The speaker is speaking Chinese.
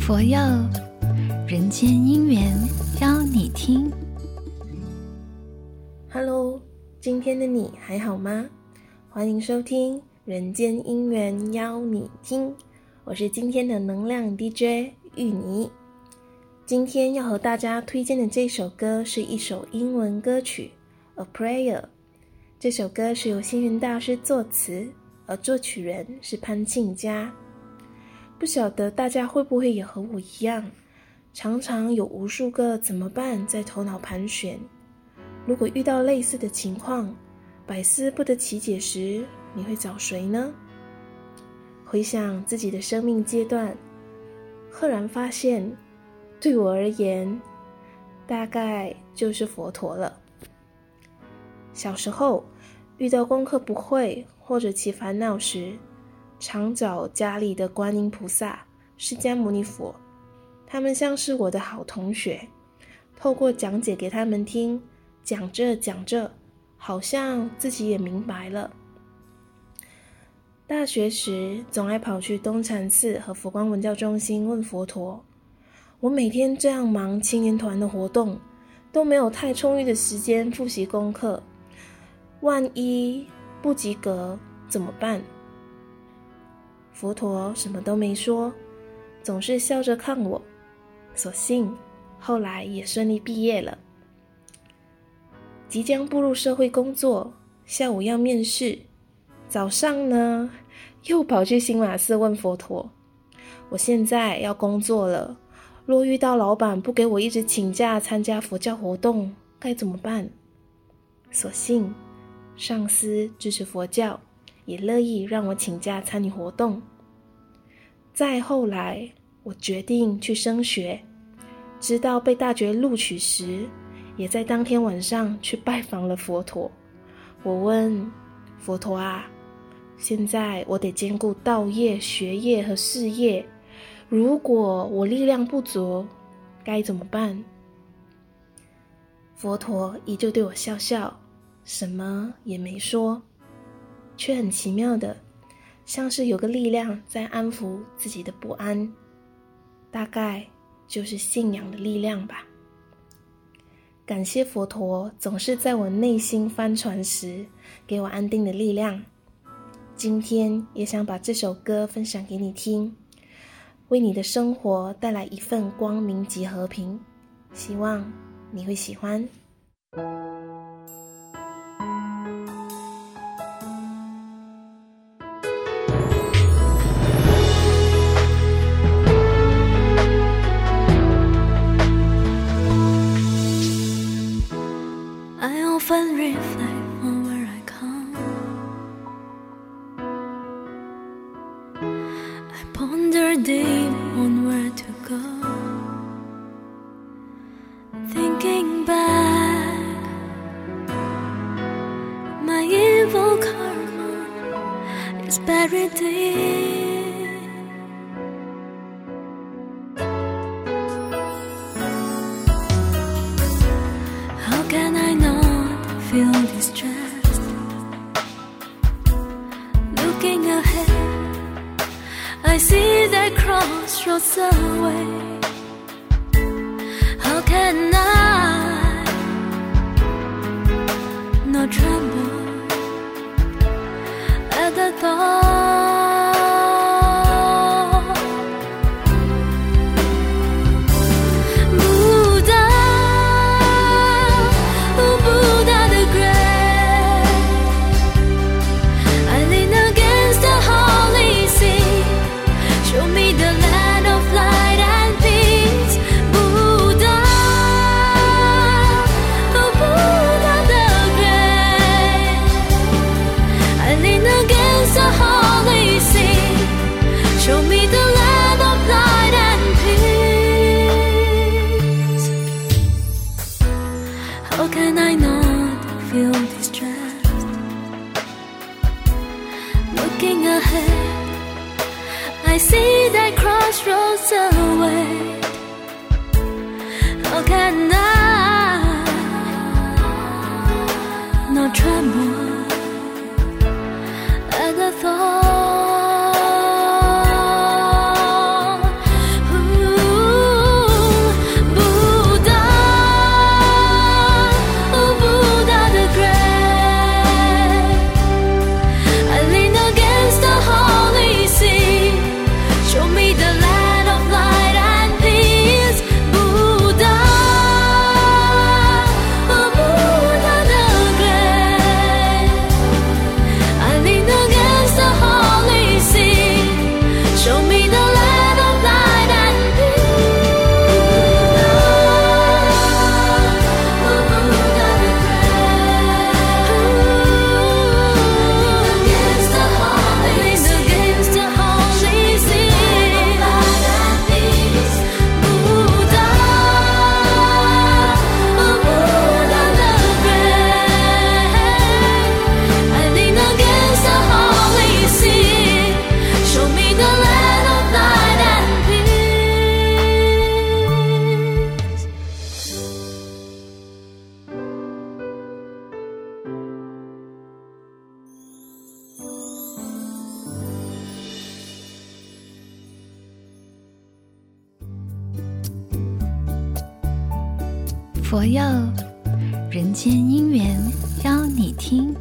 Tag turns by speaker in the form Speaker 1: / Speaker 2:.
Speaker 1: 佛佑人间姻缘邀你听。
Speaker 2: Hello，今天的你还好吗？欢迎收听《人间姻缘邀你听》，我是今天的能量 DJ 芋泥。今天要和大家推荐的这首歌是一首英文歌曲《A Prayer》。这首歌是由星云大师作词，而作曲人是潘庆嘉。不晓得大家会不会也和我一样，常常有无数个怎么办在头脑盘旋。如果遇到类似的情况，百思不得其解时，你会找谁呢？回想自己的生命阶段，赫然发现，对我而言，大概就是佛陀了。小时候遇到功课不会或者起烦恼时，常找家里的观音菩萨、释迦牟尼佛，他们像是我的好同学，透过讲解给他们听，讲着讲着，好像自己也明白了。大学时总爱跑去东禅寺和佛光文教中心问佛陀：我每天这样忙青年团的活动，都没有太充裕的时间复习功课，万一不及格怎么办？佛陀什么都没说，总是笑着看我。所幸后来也顺利毕业了。即将步入社会工作，下午要面试，早上呢又跑去新马寺问佛陀：“我现在要工作了，若遇到老板不给我一直请假参加佛教活动，该怎么办？”所幸上司支持佛教。也乐意让我请假参与活动。再后来，我决定去升学，知道被大学录取时，也在当天晚上去拜访了佛陀。我问佛陀啊，现在我得兼顾道业、学业和事业，如果我力量不足，该怎么办？佛陀依旧对我笑笑，什么也没说。却很奇妙的，像是有个力量在安抚自己的不安，大概就是信仰的力量吧。感谢佛陀总是在我内心翻船时给我安定的力量。今天也想把这首歌分享给你听，为你的生活带来一份光明及和平，希望你会喜欢。
Speaker 3: I ponder deep on where to go. Thinking back, my evil karma is buried deep. How can I not feel distress? Crossroads away. looking ahead, I see that crossroads away. How can I?
Speaker 1: 佛佑人间姻缘邀你听。